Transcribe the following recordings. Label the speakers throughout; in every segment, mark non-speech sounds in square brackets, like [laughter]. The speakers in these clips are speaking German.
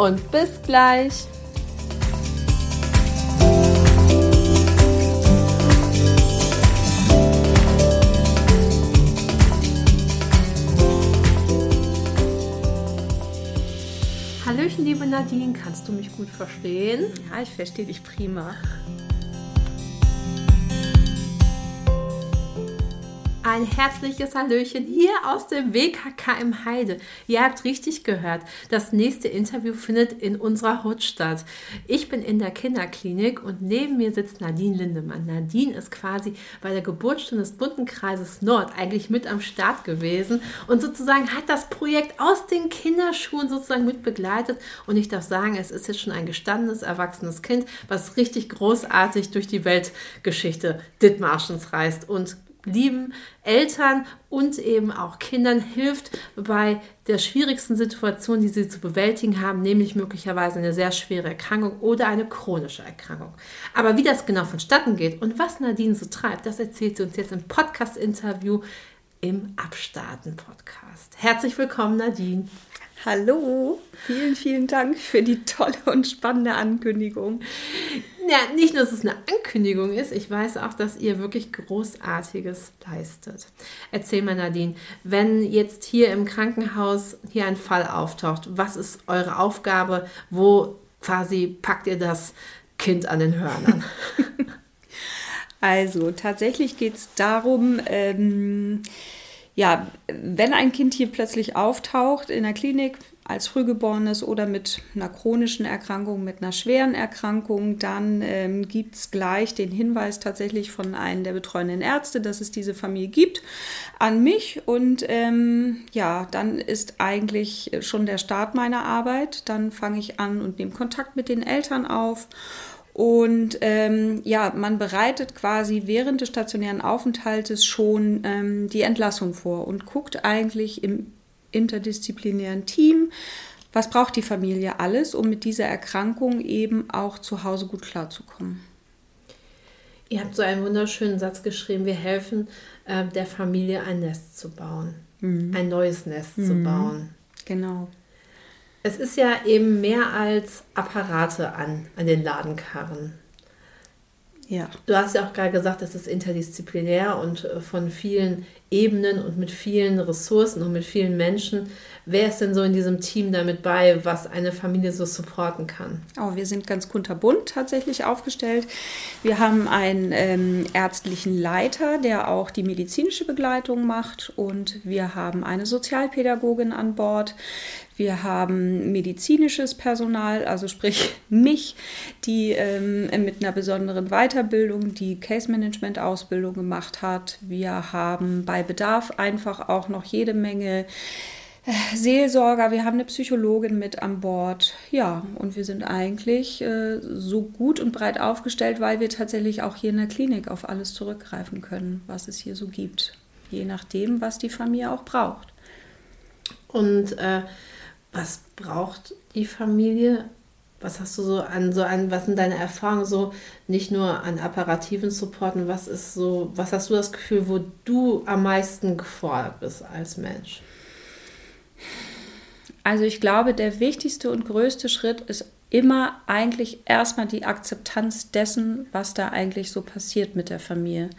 Speaker 1: und bis gleich. Hallöchen, liebe Nadine, kannst du mich gut verstehen?
Speaker 2: Ja, ich verstehe dich prima.
Speaker 1: Ein herzliches Hallöchen hier aus dem WKK im Heide. Ihr habt richtig gehört. Das nächste Interview findet in unserer Hut statt. Ich bin in der Kinderklinik und neben mir sitzt Nadine Lindemann. Nadine ist quasi bei der Geburtsstunde des Bundenkreises Nord eigentlich mit am Start gewesen und sozusagen hat das Projekt aus den Kinderschuhen sozusagen mit begleitet. Und ich darf sagen, es ist jetzt schon ein gestandenes, erwachsenes Kind, was richtig großartig durch die Weltgeschichte Dithmarschens reist und lieben Eltern und eben auch Kindern hilft bei der schwierigsten Situation, die sie zu bewältigen haben, nämlich möglicherweise eine sehr schwere Erkrankung oder eine chronische Erkrankung. Aber wie das genau vonstatten geht und was Nadine so treibt, das erzählt sie uns jetzt im Podcast-Interview im Abstarten-Podcast. Herzlich willkommen, Nadine.
Speaker 2: Hallo, vielen, vielen Dank für die tolle und spannende Ankündigung.
Speaker 1: Ja, nicht nur, dass es eine Ankündigung ist, ich weiß auch, dass ihr wirklich Großartiges leistet. Erzähl mal, Nadine, wenn jetzt hier im Krankenhaus hier ein Fall auftaucht, was ist eure Aufgabe? Wo quasi packt ihr das Kind an den Hörnern? [laughs]
Speaker 2: also, tatsächlich geht es darum, ähm, ja, wenn ein Kind hier plötzlich auftaucht in der Klinik als Frühgeborenes oder mit einer chronischen Erkrankung, mit einer schweren Erkrankung, dann ähm, gibt es gleich den Hinweis tatsächlich von einem der betreuenden Ärzte, dass es diese Familie gibt, an mich. Und ähm, ja, dann ist eigentlich schon der Start meiner Arbeit. Dann fange ich an und nehme Kontakt mit den Eltern auf und ähm, ja, man bereitet quasi während des stationären Aufenthaltes schon ähm, die Entlassung vor und guckt eigentlich im interdisziplinären Team, was braucht die Familie alles, um mit dieser Erkrankung eben auch zu Hause gut klarzukommen.
Speaker 1: Ihr habt so einen wunderschönen Satz geschrieben, wir helfen äh, der Familie ein Nest zu bauen, mhm. ein neues Nest mhm. zu bauen.
Speaker 2: Genau.
Speaker 1: Es ist ja eben mehr als Apparate an, an den Ladenkarren. Ja. Du hast ja auch gerade gesagt, das ist interdisziplinär und äh, von vielen Ebenen und mit vielen Ressourcen und mit vielen Menschen. Wer ist denn so in diesem Team damit bei, was eine Familie so supporten kann?
Speaker 2: Oh, wir sind ganz kunterbunt tatsächlich aufgestellt. Wir haben einen ähm, ärztlichen Leiter, der auch die medizinische Begleitung macht und wir haben eine Sozialpädagogin an Bord. Wir haben medizinisches Personal, also sprich [laughs] mich, die ähm, mit einer besonderen Weiterbildung die Case Management Ausbildung gemacht hat. Wir haben bei Bedarf einfach auch noch jede Menge äh, Seelsorger, wir haben eine Psychologin mit an Bord. Ja, und wir sind eigentlich äh, so gut und breit aufgestellt, weil wir tatsächlich auch hier in der Klinik auf alles zurückgreifen können, was es hier so gibt. Je nachdem, was die Familie auch braucht.
Speaker 1: Und äh, was braucht die Familie? Was hast du so an, so an, was sind deine Erfahrungen so, nicht nur an apparativen Supporten, was ist so, was hast du das Gefühl, wo du am meisten gefordert bist als Mensch?
Speaker 2: Also ich glaube, der wichtigste und größte Schritt ist immer eigentlich erstmal die Akzeptanz dessen, was da eigentlich so passiert mit der Familie.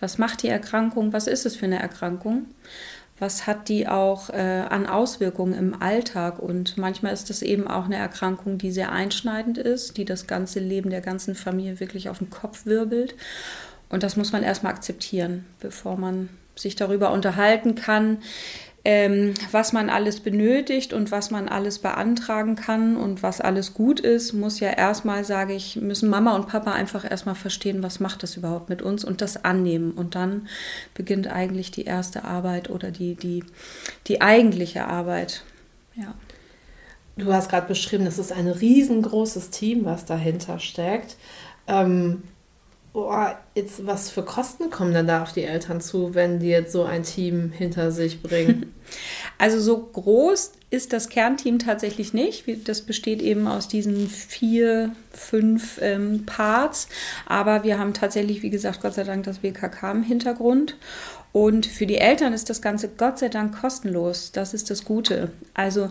Speaker 2: Was macht die Erkrankung? Was ist es für eine Erkrankung? Was hat die auch äh, an Auswirkungen im Alltag. Und manchmal ist das eben auch eine Erkrankung, die sehr einschneidend ist, die das ganze Leben der ganzen Familie wirklich auf den Kopf wirbelt. Und das muss man erstmal akzeptieren, bevor man sich darüber unterhalten kann, ähm, was man alles benötigt und was man alles beantragen kann und was alles gut ist, muss ja erstmal, sage ich, müssen Mama und Papa einfach erstmal verstehen, was macht das überhaupt mit uns und das annehmen. Und dann beginnt eigentlich die erste Arbeit oder die, die, die eigentliche Arbeit. Ja.
Speaker 1: du hast gerade beschrieben, das ist ein riesengroßes Team, was dahinter steckt. Ähm, boah, jetzt was für Kosten kommen denn da auf die Eltern zu, wenn die jetzt so ein Team hinter sich bringen? [laughs]
Speaker 2: Also so groß ist das Kernteam tatsächlich nicht. Das besteht eben aus diesen vier, fünf ähm, Parts. Aber wir haben tatsächlich, wie gesagt, Gott sei Dank das WKK im Hintergrund. Und für die Eltern ist das Ganze Gott sei Dank kostenlos. Das ist das Gute. Also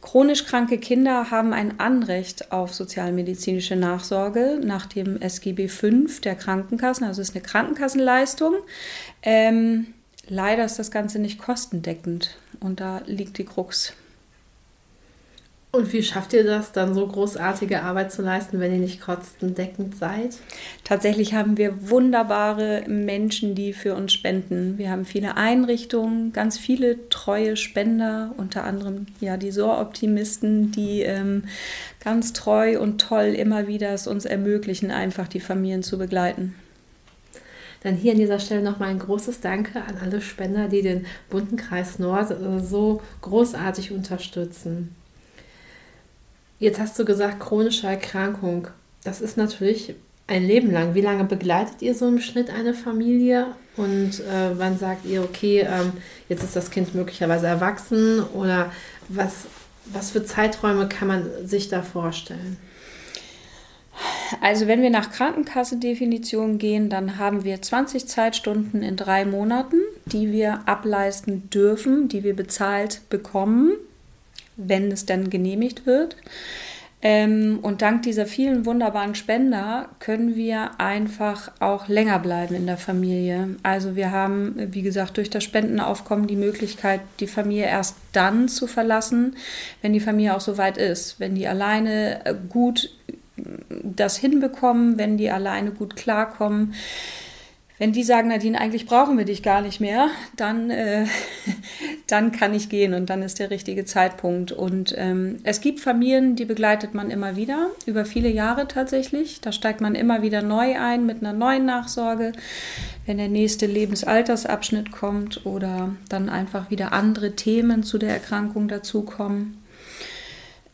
Speaker 2: Chronisch kranke Kinder haben ein Anrecht auf sozialmedizinische Nachsorge nach dem SGB V der Krankenkassen. Also es ist eine Krankenkassenleistung. Ähm, leider ist das Ganze nicht kostendeckend und da liegt die Krux.
Speaker 1: Und wie schafft ihr das, dann so großartige Arbeit zu leisten, wenn ihr nicht kostendeckend seid?
Speaker 2: Tatsächlich haben wir wunderbare Menschen, die für uns spenden. Wir haben viele Einrichtungen, ganz viele treue Spender, unter anderem ja die SOR-Optimisten, die ähm, ganz treu und toll immer wieder es uns ermöglichen, einfach die Familien zu begleiten.
Speaker 1: Dann hier an dieser Stelle nochmal ein großes Danke an alle Spender, die den bunten Kreis Nord äh, so großartig unterstützen. Jetzt hast du gesagt, chronische Erkrankung. Das ist natürlich ein Leben lang. Wie lange begleitet ihr so im Schnitt eine Familie? Und äh, wann sagt ihr, okay, ähm, jetzt ist das Kind möglicherweise erwachsen? Oder was, was für Zeiträume kann man sich da vorstellen?
Speaker 2: Also wenn wir nach Krankenkassendefinition gehen, dann haben wir 20 Zeitstunden in drei Monaten, die wir ableisten dürfen, die wir bezahlt bekommen wenn es dann genehmigt wird. Ähm, und dank dieser vielen wunderbaren Spender können wir einfach auch länger bleiben in der Familie. Also wir haben, wie gesagt, durch das Spendenaufkommen die Möglichkeit, die Familie erst dann zu verlassen, wenn die Familie auch so weit ist, wenn die alleine äh, gut das hinbekommen, wenn die alleine gut klarkommen wenn die sagen, Nadine, eigentlich brauchen wir dich gar nicht mehr, dann, äh, [laughs] dann kann ich gehen und dann ist der richtige Zeitpunkt. Und ähm, es gibt Familien, die begleitet man immer wieder, über viele Jahre tatsächlich. Da steigt man immer wieder neu ein mit einer neuen Nachsorge, wenn der nächste Lebensaltersabschnitt kommt oder dann einfach wieder andere Themen zu der Erkrankung dazukommen.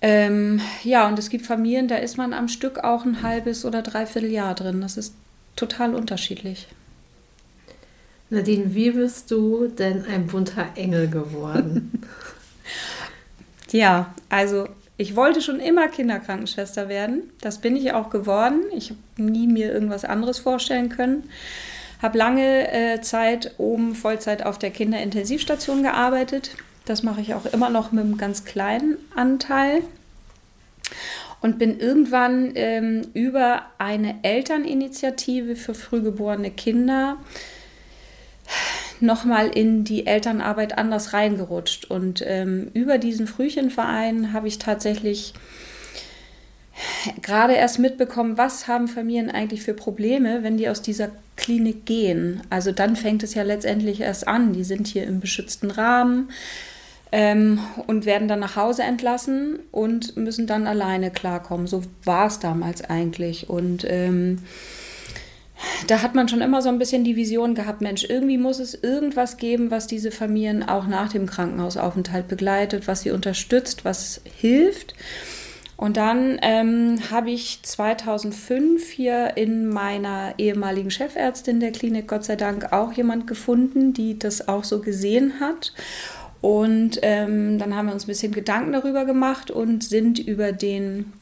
Speaker 2: Ähm, ja, und es gibt Familien, da ist man am Stück auch ein halbes oder dreiviertel Jahr drin. Das ist total unterschiedlich.
Speaker 1: Nadine, wie bist du denn ein bunter Engel geworden?
Speaker 2: ja, also ich wollte schon immer Kinderkrankenschwester werden. Das bin ich auch geworden. Ich habe nie mir irgendwas anderes vorstellen können. Habe lange äh, Zeit oben Vollzeit auf der Kinderintensivstation gearbeitet. Das mache ich auch immer noch mit einem ganz kleinen Anteil. Und bin irgendwann ähm, über eine Elterninitiative für frühgeborene Kinder nochmal in die Elternarbeit anders reingerutscht. Und ähm, über diesen Frühchenverein habe ich tatsächlich gerade erst mitbekommen, was haben Familien eigentlich für Probleme, wenn die aus dieser Klinik gehen. Also dann fängt es ja letztendlich erst an. Die sind hier im beschützten Rahmen ähm, und werden dann nach Hause entlassen und müssen dann alleine klarkommen. So war es damals eigentlich. Und ähm, da hat man schon immer so ein bisschen die Vision gehabt, Mensch, irgendwie muss es irgendwas geben, was diese Familien auch nach dem Krankenhausaufenthalt begleitet, was sie unterstützt, was hilft. Und dann ähm, habe ich 2005 hier in meiner ehemaligen Chefärztin der Klinik Gott sei Dank auch jemand gefunden, die das auch so gesehen hat. Und ähm, dann haben wir uns ein bisschen Gedanken darüber gemacht und sind über den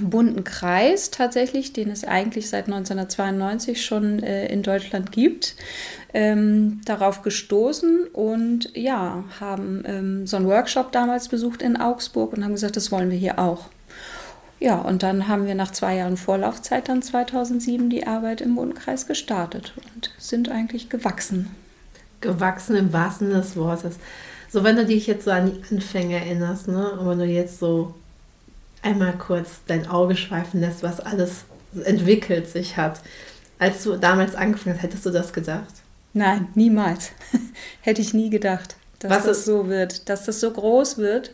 Speaker 2: bunten Kreis tatsächlich, den es eigentlich seit 1992 schon äh, in Deutschland gibt, ähm, darauf gestoßen und ja, haben ähm, so einen Workshop damals besucht in Augsburg und haben gesagt, das wollen wir hier auch. Ja, und dann haben wir nach zwei Jahren Vorlaufzeit dann 2007 die Arbeit im Bundenkreis gestartet und sind eigentlich gewachsen.
Speaker 1: Gewachsen im wahrsten Sinne des Wortes. So, wenn du dich jetzt so an die Anfänge erinnerst, ne, und wenn du jetzt so einmal kurz dein Auge schweifen lässt, was alles entwickelt sich hat. Als du damals angefangen hast, hättest du das gedacht?
Speaker 2: Nein, niemals. [laughs] Hätte ich nie gedacht, dass was das so wird, dass das so groß wird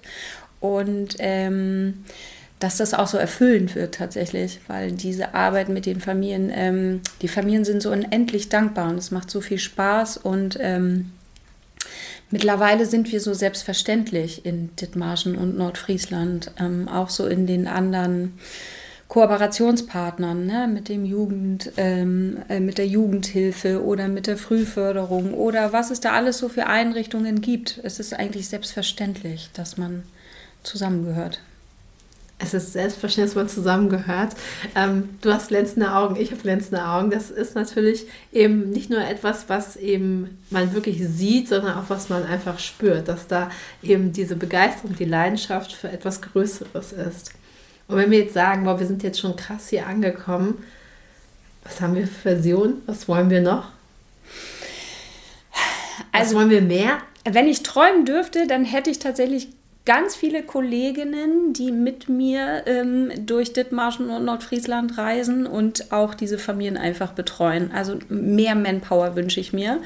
Speaker 2: und ähm, dass das auch so erfüllend wird tatsächlich, weil diese Arbeit mit den Familien, ähm, die Familien sind so unendlich dankbar und es macht so viel Spaß und ähm, Mittlerweile sind wir so selbstverständlich in Dithmarschen und Nordfriesland, ähm, auch so in den anderen Kooperationspartnern, ne, mit dem Jugend, ähm, äh, mit der Jugendhilfe oder mit der Frühförderung oder was es da alles so für Einrichtungen gibt. Es ist eigentlich selbstverständlich, dass man zusammengehört.
Speaker 1: Es ist selbstverständlich, dass man zusammengehört. Ähm, du hast glänzende Augen, ich habe glänzende Augen. Das ist natürlich eben nicht nur etwas, was eben man wirklich sieht, sondern auch was man einfach spürt, dass da eben diese Begeisterung, die Leidenschaft für etwas Größeres ist. Und wenn wir jetzt sagen, boah, wir sind jetzt schon krass hier angekommen, was haben wir für Versionen? Was wollen wir noch?
Speaker 2: Also, was wollen wir mehr? Wenn ich träumen dürfte, dann hätte ich tatsächlich ganz viele Kolleginnen, die mit mir ähm, durch Dithmarschen und Nordfriesland reisen und auch diese Familien einfach betreuen. Also mehr Manpower wünsche ich mir.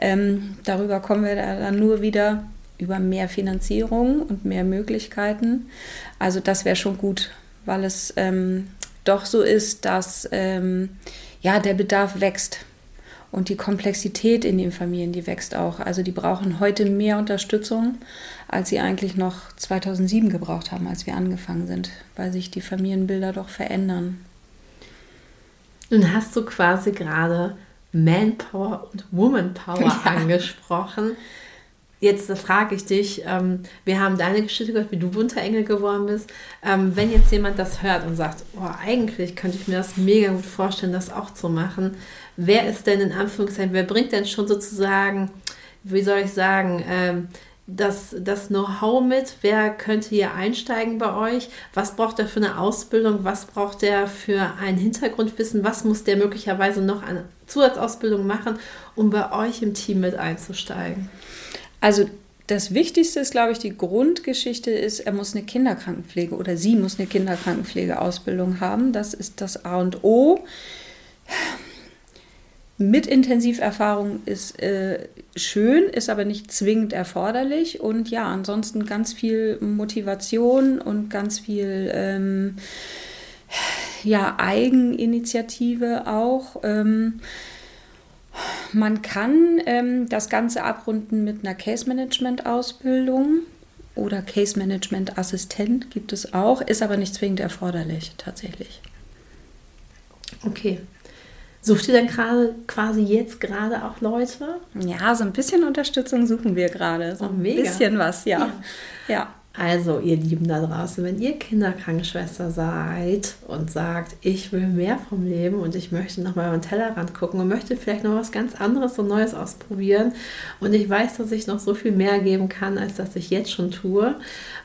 Speaker 2: Ähm, darüber kommen wir dann nur wieder über mehr Finanzierung und mehr Möglichkeiten. Also das wäre schon gut, weil es ähm, doch so ist, dass ähm, ja, der Bedarf wächst. Und die Komplexität in den Familien, die wächst auch. Also die brauchen heute mehr Unterstützung, als sie eigentlich noch 2007 gebraucht haben, als wir angefangen sind, weil sich die Familienbilder doch verändern.
Speaker 1: Nun hast du quasi gerade Manpower und Womanpower [laughs] ja. angesprochen. Jetzt frage ich dich, ähm, wir haben deine Geschichte gehört, wie du bunter Engel geworden bist. Ähm, wenn jetzt jemand das hört und sagt, oh, eigentlich könnte ich mir das mega gut vorstellen, das auch zu machen, wer ist denn in Anführungszeichen, wer bringt denn schon sozusagen, wie soll ich sagen, ähm, das, das Know-how mit? Wer könnte hier einsteigen bei euch? Was braucht er für eine Ausbildung? Was braucht er für ein Hintergrundwissen? Was muss der möglicherweise noch an Zusatzausbildung machen, um bei euch im Team mit einzusteigen?
Speaker 2: Also das Wichtigste ist, glaube ich, die Grundgeschichte ist, er muss eine Kinderkrankenpflege oder sie muss eine Kinderkrankenpflegeausbildung haben. Das ist das A und O. Mit Intensiverfahrung ist äh, schön, ist aber nicht zwingend erforderlich. Und ja, ansonsten ganz viel Motivation und ganz viel ähm, ja, Eigeninitiative auch. Ähm, man kann ähm, das Ganze abrunden mit einer Case Management Ausbildung oder Case Management Assistent gibt es auch, ist aber nicht zwingend erforderlich tatsächlich.
Speaker 1: Okay. Sucht ihr denn gerade quasi jetzt gerade auch Leute?
Speaker 2: Ja, so ein bisschen Unterstützung suchen wir gerade. So oh, ein bisschen was, ja. ja. ja.
Speaker 1: Also, ihr Lieben da draußen, wenn ihr Kinderkrankenschwester seid und sagt, ich will mehr vom Leben und ich möchte noch mal über den Tellerrand gucken und möchte vielleicht noch was ganz anderes und Neues ausprobieren und ich weiß, dass ich noch so viel mehr geben kann, als dass ich jetzt schon tue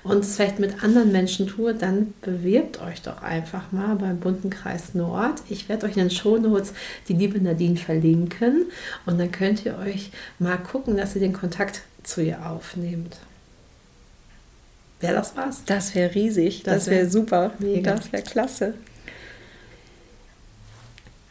Speaker 1: und es vielleicht mit anderen Menschen tue, dann bewirbt euch doch einfach mal beim Bunten Kreis Nord. Ich werde euch in den Shownotes die liebe Nadine verlinken und dann könnt ihr euch mal gucken, dass ihr den Kontakt zu ihr aufnehmt. Wäre das was?
Speaker 2: Das wäre riesig. Das, das wäre wär super. Mega. Das wäre klasse.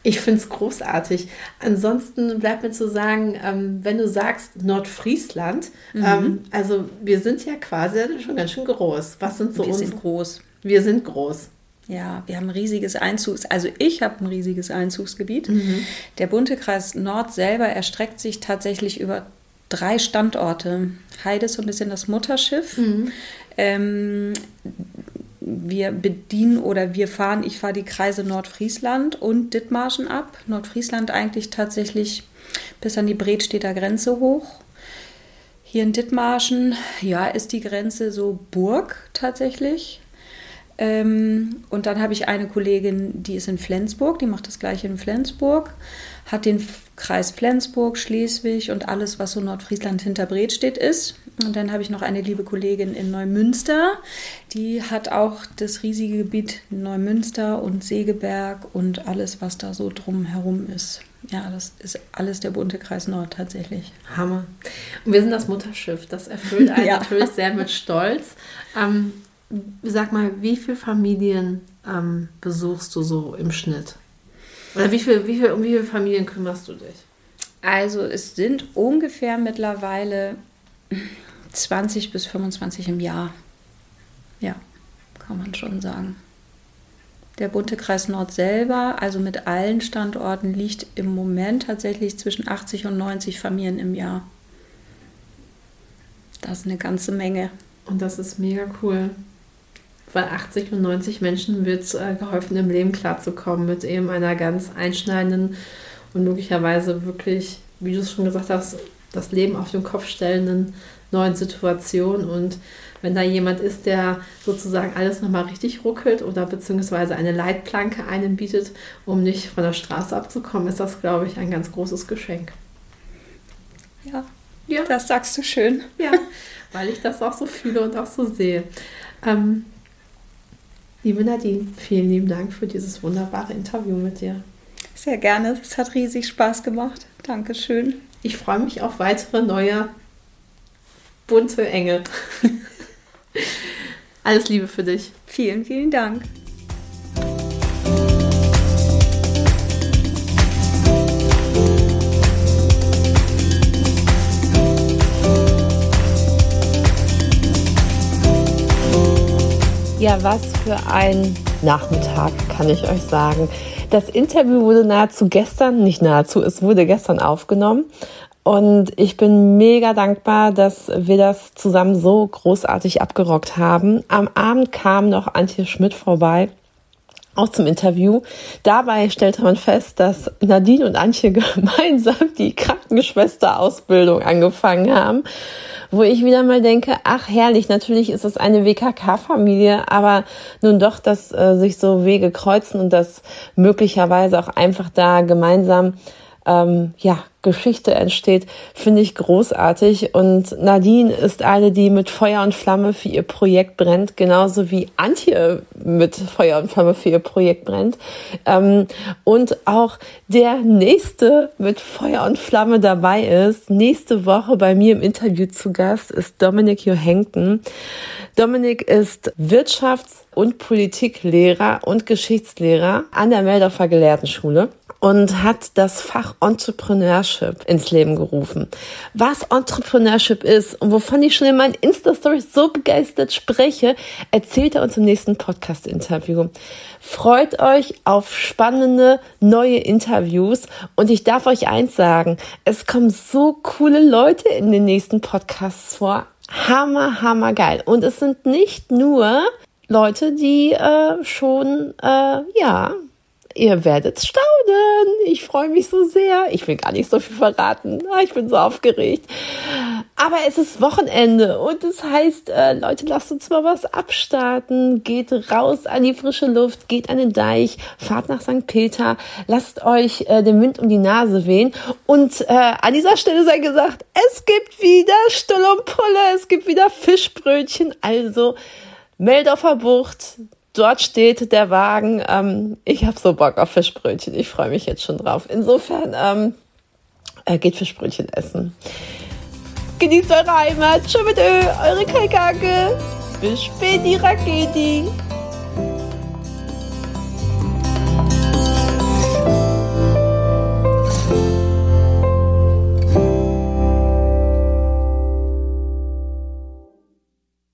Speaker 1: Ich finde es großartig. Ansonsten bleibt mir zu sagen, ähm, wenn du sagst Nordfriesland, mhm. ähm, also wir sind ja quasi schon ganz schön groß. Was sind so
Speaker 2: wir unsere? Wir sind groß.
Speaker 1: Wir sind groß.
Speaker 2: Ja, wir haben ein riesiges Einzugs, also ich habe ein riesiges Einzugsgebiet. Mhm. Der bunte Kreis Nord selber erstreckt sich tatsächlich über drei Standorte. Heide ist so ein bisschen das Mutterschiff. Mhm. Ähm, wir bedienen oder wir fahren, ich fahre die Kreise Nordfriesland und Dithmarschen ab. Nordfriesland eigentlich tatsächlich bis an die Bredstedter Grenze hoch. Hier in Dithmarschen, ja, ist die Grenze so Burg tatsächlich. Ähm, und dann habe ich eine Kollegin, die ist in Flensburg, die macht das gleiche in Flensburg, hat den Kreis Flensburg, Schleswig und alles, was so Nordfriesland hinter Bredstedt ist. Und dann habe ich noch eine liebe Kollegin in Neumünster, die hat auch das riesige Gebiet Neumünster und Segeberg und alles, was da so drumherum ist. Ja, das ist alles der bunte Kreis Nord tatsächlich.
Speaker 1: Hammer. Und wir sind das Mutterschiff. Das erfüllt einen [laughs] ja. natürlich sehr mit Stolz. Ähm, sag mal, wie viele Familien ähm, besuchst du so im Schnitt? Oder wie, viel, wie viel, um wie viele Familien kümmerst du dich?
Speaker 2: Also es sind ungefähr mittlerweile 20 bis 25 im Jahr. Ja, kann man schon sagen. Der bunte Kreis Nord selber, also mit allen Standorten, liegt im Moment tatsächlich zwischen 80 und 90 Familien im Jahr. Das ist eine ganze Menge.
Speaker 1: Und das ist mega cool. Weil 80 und 90 Menschen wird äh, geholfen, im Leben klarzukommen mit eben einer ganz einschneidenden und möglicherweise wirklich, wie du es schon gesagt hast, das Leben auf den Kopf stellenden neuen Situation. Und wenn da jemand ist, der sozusagen alles nochmal richtig ruckelt oder beziehungsweise eine Leitplanke einem bietet, um nicht von der Straße abzukommen, ist das, glaube ich, ein ganz großes Geschenk.
Speaker 2: Ja, ja. das sagst du schön.
Speaker 1: Ja, weil ich das auch so fühle und auch so sehe. Ähm, liebe Nadine, vielen lieben Dank für dieses wunderbare Interview mit dir.
Speaker 2: Sehr gerne, es hat riesig Spaß gemacht. Dankeschön.
Speaker 1: Ich freue mich auf weitere neue bunte Engel. [laughs] Alles Liebe für dich.
Speaker 2: Vielen, vielen Dank.
Speaker 1: Ja, was für ein Nachmittag, kann ich euch sagen. Das Interview wurde nahezu gestern, nicht nahezu, es wurde gestern aufgenommen. Und ich bin mega dankbar, dass wir das zusammen so großartig abgerockt haben. Am Abend kam noch Antje Schmidt vorbei auch zum Interview. Dabei stellte man fest, dass Nadine und Antje [laughs] gemeinsam die Krankenschwesterausbildung angefangen haben, wo ich wieder mal denke, ach herrlich, natürlich ist es eine WKK-Familie, aber nun doch, dass äh, sich so Wege kreuzen und dass möglicherweise auch einfach da gemeinsam ähm, ja, Geschichte entsteht, finde ich großartig. Und Nadine ist eine, die mit Feuer und Flamme für ihr Projekt brennt, genauso wie Antje mit Feuer und Flamme für ihr Projekt brennt. Ähm, und auch der nächste mit Feuer und Flamme dabei ist, nächste Woche bei mir im Interview zu Gast ist Dominik Johengten. Dominik ist Wirtschafts- und Politiklehrer und Geschichtslehrer an der Meldorfer Gelehrtenschule und hat das Fach Entrepreneurship ins Leben gerufen. Was Entrepreneurship ist und wovon ich schon in meinen Insta-Stories so begeistert spreche, erzählt er uns im nächsten Podcast-Interview. Freut euch auf spannende neue Interviews und ich darf euch eins sagen, es kommen so coole Leute in den nächsten Podcasts vor. Hammer, hammer geil. Und es sind nicht nur Leute, die äh, schon, äh, ja, Ihr werdet staunen. Ich freue mich so sehr. Ich will gar nicht so viel verraten. Ah, ich bin so aufgeregt. Aber es ist Wochenende und das heißt, äh, Leute, lasst uns mal was abstarten. Geht raus an die frische Luft, geht an den Deich, fahrt nach St. Peter, lasst euch äh, den Wind um die Nase wehen. Und äh, an dieser Stelle sei gesagt, es gibt wieder Stull und Pulle, es gibt wieder Fischbrötchen. Also Meldorfer Bucht, dort steht der Wagen. Ähm, ich habe so Bock auf Fischbrötchen. Ich freue mich jetzt schon drauf. Insofern ähm, äh, geht Fischbrötchen essen. Genießt eure Heimat. Tschö mit Ö, eure Kaikake. Bis späti, Raketi.